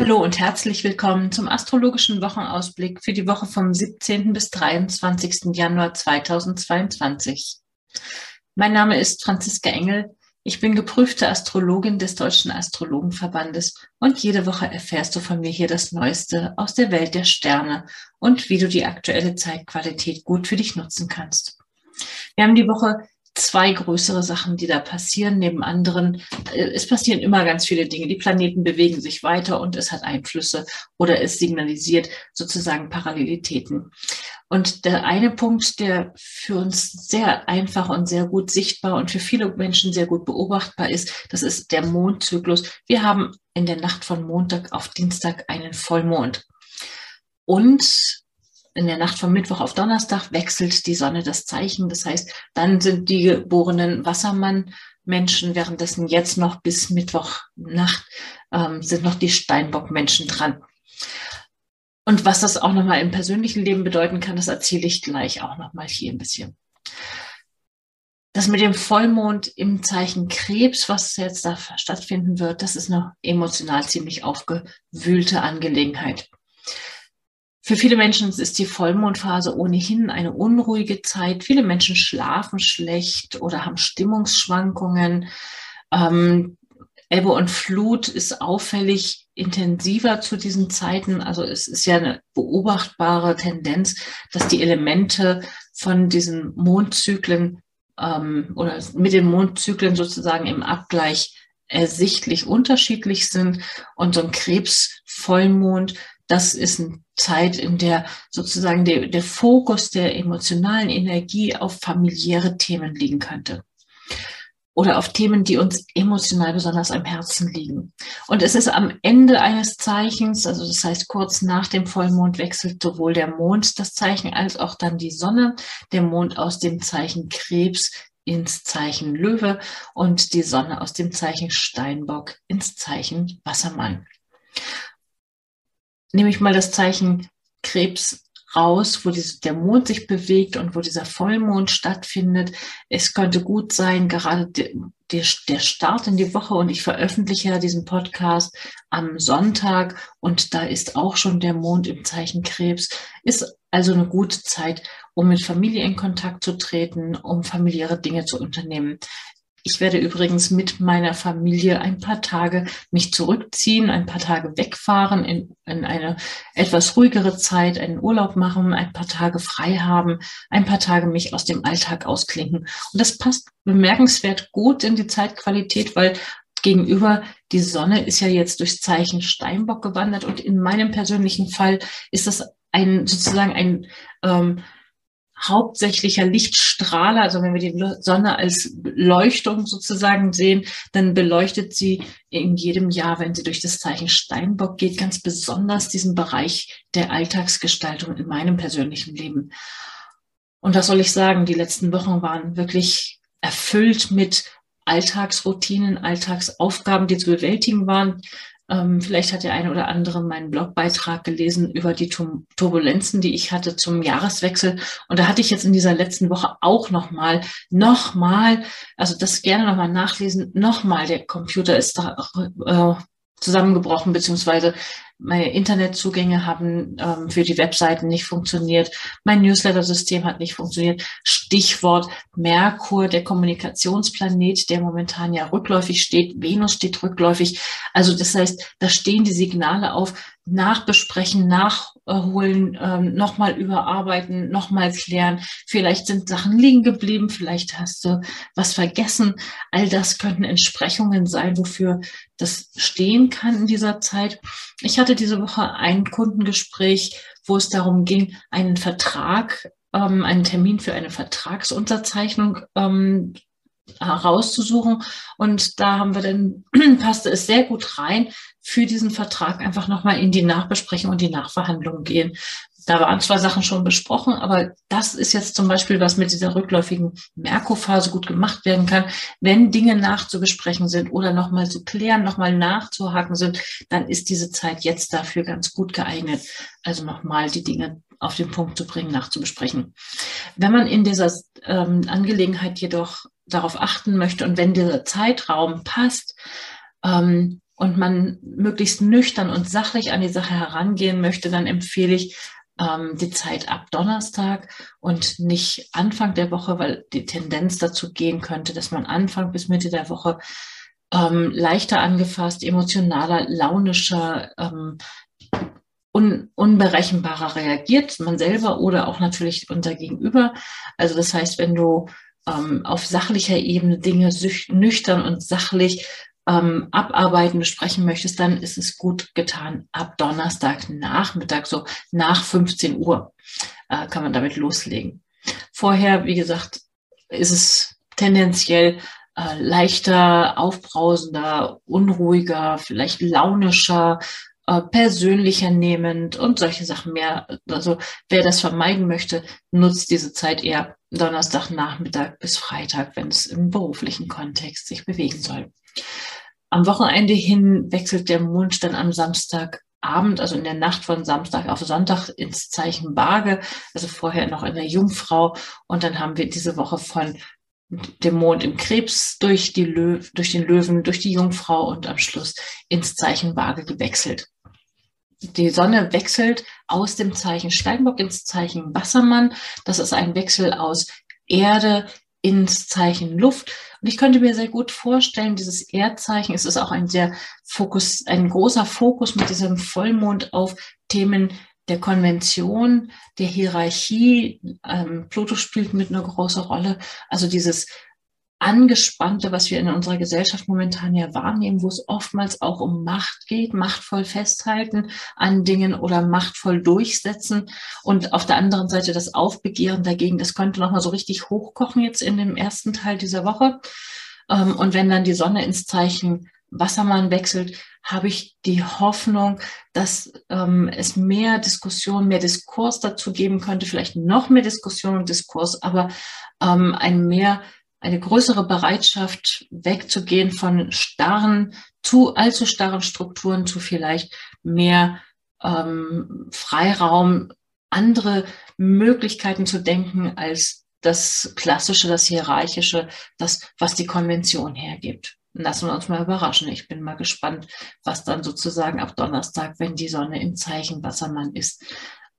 Hallo und herzlich willkommen zum astrologischen Wochenausblick für die Woche vom 17. bis 23. Januar 2022. Mein Name ist Franziska Engel. Ich bin geprüfte Astrologin des Deutschen Astrologenverbandes und jede Woche erfährst du von mir hier das Neueste aus der Welt der Sterne und wie du die aktuelle Zeitqualität gut für dich nutzen kannst. Wir haben die Woche zwei größere Sachen, die da passieren, neben anderen. Äh, es passieren immer ganz viele Dinge. Die Planeten bewegen sich weiter und es hat Einflüsse oder es signalisiert sozusagen Parallelitäten. Und der eine Punkt, der für uns sehr einfach und sehr gut sichtbar und für viele Menschen sehr gut beobachtbar ist, das ist der Mondzyklus. Wir haben in der Nacht von Montag auf Dienstag einen Vollmond. Und in der Nacht vom Mittwoch auf Donnerstag wechselt die Sonne das Zeichen. Das heißt, dann sind die geborenen Wassermann-Menschen währenddessen jetzt noch bis Mittwochnacht ähm, sind noch die Steinbock-Menschen dran. Und was das auch nochmal im persönlichen Leben bedeuten kann, das erzähle ich gleich auch nochmal hier ein bisschen. Das mit dem Vollmond im Zeichen Krebs, was jetzt da stattfinden wird, das ist eine emotional ziemlich aufgewühlte Angelegenheit. Für viele Menschen ist die Vollmondphase ohnehin eine unruhige Zeit. Viele Menschen schlafen schlecht oder haben Stimmungsschwankungen. Ähm, Ebbe und Flut ist auffällig intensiver zu diesen Zeiten. Also es ist ja eine beobachtbare Tendenz, dass die Elemente von diesen Mondzyklen ähm, oder mit den Mondzyklen sozusagen im Abgleich ersichtlich unterschiedlich sind. Und so ein Krebsvollmond das ist eine Zeit, in der sozusagen der, der Fokus der emotionalen Energie auf familiäre Themen liegen könnte oder auf Themen, die uns emotional besonders am Herzen liegen. Und es ist am Ende eines Zeichens, also das heißt kurz nach dem Vollmond wechselt sowohl der Mond das Zeichen als auch dann die Sonne, der Mond aus dem Zeichen Krebs ins Zeichen Löwe und die Sonne aus dem Zeichen Steinbock ins Zeichen Wassermann nehme ich mal das Zeichen Krebs raus, wo dieses, der Mond sich bewegt und wo dieser Vollmond stattfindet. Es könnte gut sein, gerade der, der, der Start in die Woche und ich veröffentliche ja diesen Podcast am Sonntag und da ist auch schon der Mond im Zeichen Krebs. Ist also eine gute Zeit, um mit Familie in Kontakt zu treten, um familiäre Dinge zu unternehmen. Ich werde übrigens mit meiner Familie ein paar Tage mich zurückziehen, ein paar Tage wegfahren, in, in eine etwas ruhigere Zeit, einen Urlaub machen, ein paar Tage frei haben, ein paar Tage mich aus dem Alltag ausklinken. Und das passt bemerkenswert gut in die Zeitqualität, weil gegenüber die Sonne ist ja jetzt durchs Zeichen Steinbock gewandert und in meinem persönlichen Fall ist das ein sozusagen ein ähm, hauptsächlicher Lichtstrahler. Also wenn wir die Sonne als Leuchtung sozusagen sehen, dann beleuchtet sie in jedem Jahr, wenn sie durch das Zeichen Steinbock geht, ganz besonders diesen Bereich der Alltagsgestaltung in meinem persönlichen Leben. Und was soll ich sagen? Die letzten Wochen waren wirklich erfüllt mit Alltagsroutinen, Alltagsaufgaben, die zu bewältigen waren. Ähm, vielleicht hat der eine oder andere meinen Blogbeitrag gelesen über die Turbulenzen, die ich hatte zum Jahreswechsel. Und da hatte ich jetzt in dieser letzten Woche auch nochmal, nochmal, also das gerne nochmal nachlesen, nochmal, der Computer ist da äh, zusammengebrochen, beziehungsweise meine Internetzugänge haben ähm, für die Webseiten nicht funktioniert, mein Newsletter-System hat nicht funktioniert. Stichwort Merkur, der Kommunikationsplanet, der momentan ja rückläufig steht, Venus steht rückläufig. Also das heißt, da stehen die Signale auf, nachbesprechen, nachholen, ähm, nochmal überarbeiten, nochmal klären. Vielleicht sind Sachen liegen geblieben, vielleicht hast du was vergessen. All das könnten Entsprechungen sein, wofür das stehen kann in dieser Zeit. Ich hatte diese Woche ein Kundengespräch, wo es darum ging, einen Vertrag, ähm, einen Termin für eine Vertragsunterzeichnung ähm, herauszusuchen. Und da haben wir dann, passte es sehr gut rein, für diesen Vertrag einfach nochmal in die Nachbesprechung und die Nachverhandlung gehen. Da waren zwar Sachen schon besprochen, aber das ist jetzt zum Beispiel, was mit dieser rückläufigen Merkurphase gut gemacht werden kann. Wenn Dinge nachzubesprechen sind oder nochmal zu klären, nochmal nachzuhaken sind, dann ist diese Zeit jetzt dafür ganz gut geeignet. Also nochmal die Dinge auf den Punkt zu bringen, nachzubesprechen. Wenn man in dieser ähm, Angelegenheit jedoch darauf achten möchte und wenn dieser Zeitraum passt, ähm, und man möglichst nüchtern und sachlich an die Sache herangehen möchte, dann empfehle ich die Zeit ab Donnerstag und nicht Anfang der Woche, weil die Tendenz dazu gehen könnte, dass man Anfang bis Mitte der Woche ähm, leichter angefasst, emotionaler, launischer, ähm, un unberechenbarer reagiert, man selber oder auch natürlich unser Gegenüber. Also das heißt, wenn du ähm, auf sachlicher Ebene Dinge nüchtern und sachlich ähm, abarbeiten, besprechen möchtest, dann ist es gut getan ab Donnerstag Nachmittag, so nach 15 Uhr äh, kann man damit loslegen. Vorher, wie gesagt, ist es tendenziell äh, leichter, aufbrausender, unruhiger, vielleicht launischer, äh, persönlicher nehmend und solche Sachen mehr. Also wer das vermeiden möchte, nutzt diese Zeit eher Donnerstagnachmittag bis Freitag, wenn es im beruflichen Kontext sich bewegen soll. Am Wochenende hin wechselt der Mond dann am Samstagabend, also in der Nacht von Samstag auf Sonntag ins Zeichen Waage, also vorher noch in der Jungfrau. Und dann haben wir diese Woche von dem Mond im Krebs durch, die Lö durch den Löwen, durch die Jungfrau und am Schluss ins Zeichen Waage gewechselt. Die Sonne wechselt aus dem Zeichen Steinbock ins Zeichen Wassermann. Das ist ein Wechsel aus Erde ins Zeichen Luft. Und ich könnte mir sehr gut vorstellen, dieses Erdzeichen, es ist auch ein sehr Fokus, ein großer Fokus mit diesem Vollmond auf Themen der Konvention, der Hierarchie. Ähm, Pluto spielt mit eine große Rolle. Also dieses Angespannte, was wir in unserer Gesellschaft momentan ja wahrnehmen, wo es oftmals auch um Macht geht, machtvoll festhalten an Dingen oder machtvoll durchsetzen. Und auf der anderen Seite das Aufbegehren dagegen, das könnte nochmal so richtig hochkochen jetzt in dem ersten Teil dieser Woche. Ähm, und wenn dann die Sonne ins Zeichen Wassermann wechselt, habe ich die Hoffnung, dass ähm, es mehr Diskussion, mehr Diskurs dazu geben könnte, vielleicht noch mehr Diskussion und Diskurs, aber ähm, ein mehr eine größere Bereitschaft wegzugehen von starren, zu allzu starren Strukturen zu vielleicht mehr ähm, Freiraum, andere Möglichkeiten zu denken als das Klassische, das Hierarchische, das, was die Konvention hergibt. Lassen wir uns mal überraschen. Ich bin mal gespannt, was dann sozusagen ab Donnerstag, wenn die Sonne im Zeichen Wassermann ist,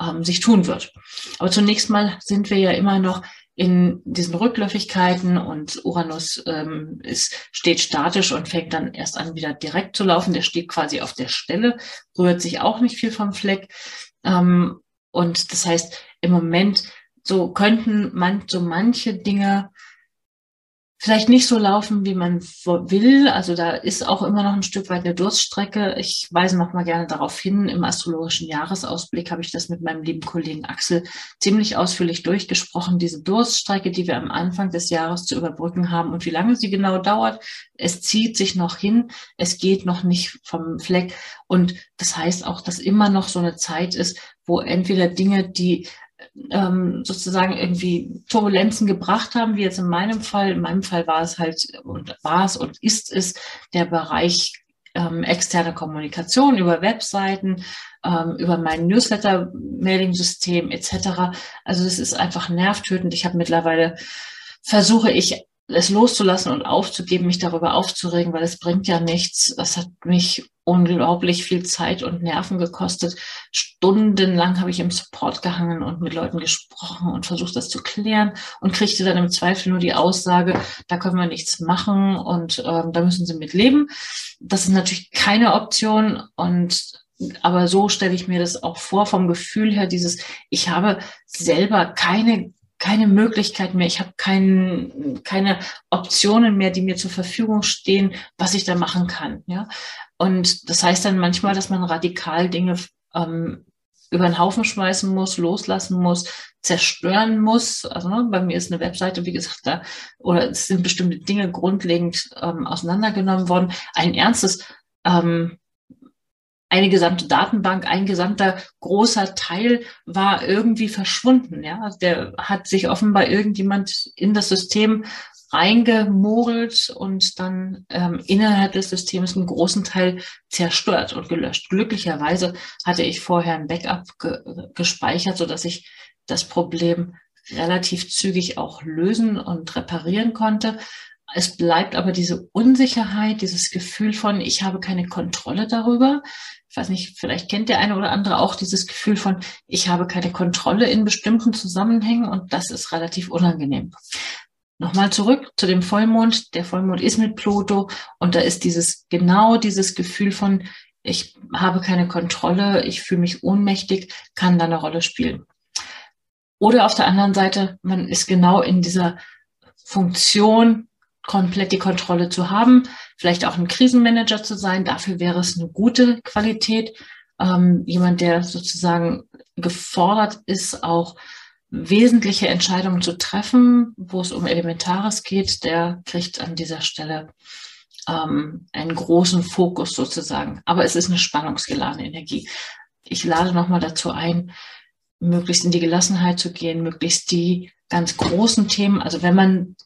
ähm, sich tun wird. Aber zunächst mal sind wir ja immer noch in diesen Rückläufigkeiten und Uranus ähm, ist, steht statisch und fängt dann erst an, wieder direkt zu laufen. Der steht quasi auf der Stelle, rührt sich auch nicht viel vom Fleck. Ähm, und das heißt, im Moment so könnten man so manche Dinge vielleicht nicht so laufen, wie man will. Also da ist auch immer noch ein Stück weit eine Durststrecke. Ich weise noch mal gerne darauf hin. Im astrologischen Jahresausblick habe ich das mit meinem lieben Kollegen Axel ziemlich ausführlich durchgesprochen. Diese Durststrecke, die wir am Anfang des Jahres zu überbrücken haben und wie lange sie genau dauert. Es zieht sich noch hin. Es geht noch nicht vom Fleck. Und das heißt auch, dass immer noch so eine Zeit ist, wo entweder Dinge, die ähm, sozusagen irgendwie Turbulenzen gebracht haben, wie jetzt in meinem Fall. In meinem Fall war es halt und war es und ist es der Bereich ähm, externe Kommunikation über Webseiten, ähm, über mein Newsletter-Mailing-System etc. Also es ist einfach nervtötend. Ich habe mittlerweile versuche ich es loszulassen und aufzugeben, mich darüber aufzuregen, weil es bringt ja nichts. Das hat mich unglaublich viel Zeit und Nerven gekostet. Stundenlang habe ich im Support gehangen und mit Leuten gesprochen und versucht, das zu klären und kriegte dann im Zweifel nur die Aussage, da können wir nichts machen und ähm, da müssen sie mit leben. Das ist natürlich keine Option und aber so stelle ich mir das auch vor vom Gefühl her, dieses, ich habe selber keine keine Möglichkeit mehr, ich habe kein, keine Optionen mehr, die mir zur Verfügung stehen, was ich da machen kann. Ja? Und das heißt dann manchmal, dass man radikal Dinge ähm, über den Haufen schmeißen muss, loslassen muss, zerstören muss. Also ne, bei mir ist eine Webseite, wie gesagt, da oder es sind bestimmte Dinge grundlegend ähm, auseinandergenommen worden. Ein ernstes ähm, eine gesamte Datenbank, ein gesamter großer Teil war irgendwie verschwunden. Ja, der hat sich offenbar irgendjemand in das System reingemogelt und dann ähm, innerhalb des Systems einen großen Teil zerstört und gelöscht. Glücklicherweise hatte ich vorher ein Backup ge gespeichert, so dass ich das Problem relativ zügig auch lösen und reparieren konnte. Es bleibt aber diese Unsicherheit, dieses Gefühl von, ich habe keine Kontrolle darüber. Ich weiß nicht, vielleicht kennt der eine oder andere auch dieses Gefühl von, ich habe keine Kontrolle in bestimmten Zusammenhängen und das ist relativ unangenehm. Nochmal zurück zu dem Vollmond. Der Vollmond ist mit Pluto und da ist dieses, genau dieses Gefühl von, ich habe keine Kontrolle, ich fühle mich ohnmächtig, kann da eine Rolle spielen. Oder auf der anderen Seite, man ist genau in dieser Funktion, komplett die Kontrolle zu haben, vielleicht auch ein Krisenmanager zu sein. Dafür wäre es eine gute Qualität. Ähm, jemand, der sozusagen gefordert ist, auch wesentliche Entscheidungen zu treffen, wo es um Elementares geht, der kriegt an dieser Stelle ähm, einen großen Fokus sozusagen. Aber es ist eine spannungsgeladene Energie. Ich lade nochmal dazu ein, möglichst in die Gelassenheit zu gehen, möglichst die ganz großen Themen, also wenn man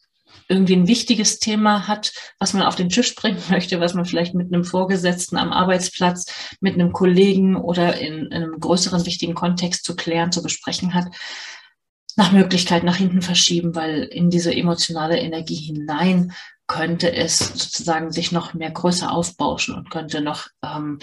irgendwie ein wichtiges Thema hat, was man auf den Tisch bringen möchte, was man vielleicht mit einem Vorgesetzten am Arbeitsplatz, mit einem Kollegen oder in, in einem größeren wichtigen Kontext zu klären, zu besprechen hat, nach Möglichkeit nach hinten verschieben, weil in diese emotionale Energie hinein könnte es sozusagen sich noch mehr größer aufbauschen und könnte noch ähm,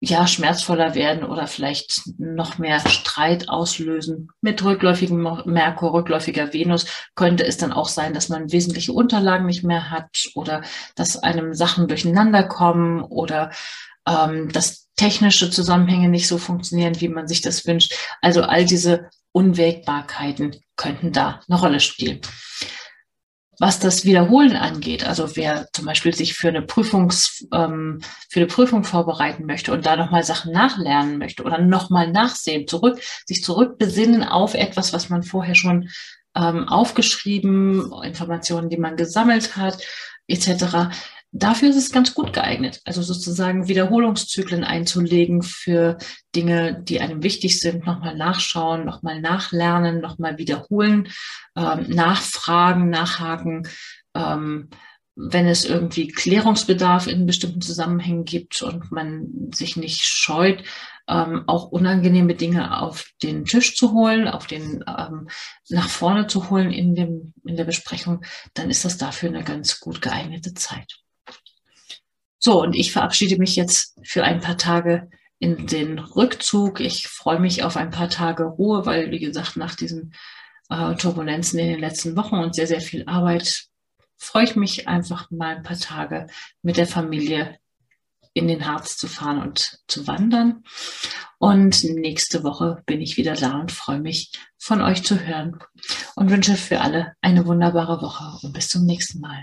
ja schmerzvoller werden oder vielleicht noch mehr Streit auslösen. Mit rückläufigem Merkur, rückläufiger Venus könnte es dann auch sein, dass man wesentliche Unterlagen nicht mehr hat oder dass einem Sachen durcheinander kommen oder ähm, dass technische Zusammenhänge nicht so funktionieren, wie man sich das wünscht. Also all diese Unwägbarkeiten könnten da eine Rolle spielen. Was das Wiederholen angeht, also wer zum Beispiel sich für eine Prüfungs, ähm, für eine Prüfung vorbereiten möchte und da nochmal Sachen nachlernen möchte oder nochmal nachsehen, zurück, sich zurückbesinnen auf etwas, was man vorher schon ähm, aufgeschrieben, Informationen, die man gesammelt hat, etc dafür ist es ganz gut geeignet. Also sozusagen Wiederholungszyklen einzulegen für Dinge, die einem wichtig sind, nochmal nachschauen, nochmal nachlernen, nochmal wiederholen, ähm, nachfragen, nachhaken. Ähm, wenn es irgendwie Klärungsbedarf in bestimmten Zusammenhängen gibt und man sich nicht scheut, ähm, auch unangenehme Dinge auf den Tisch zu holen, auf den ähm, nach vorne zu holen in dem in der Besprechung, dann ist das dafür eine ganz gut geeignete Zeit. So, und ich verabschiede mich jetzt für ein paar Tage in den Rückzug. Ich freue mich auf ein paar Tage Ruhe, weil, wie gesagt, nach diesen äh, Turbulenzen in den letzten Wochen und sehr, sehr viel Arbeit freue ich mich einfach mal ein paar Tage mit der Familie in den Harz zu fahren und zu wandern. Und nächste Woche bin ich wieder da und freue mich, von euch zu hören und wünsche für alle eine wunderbare Woche und bis zum nächsten Mal.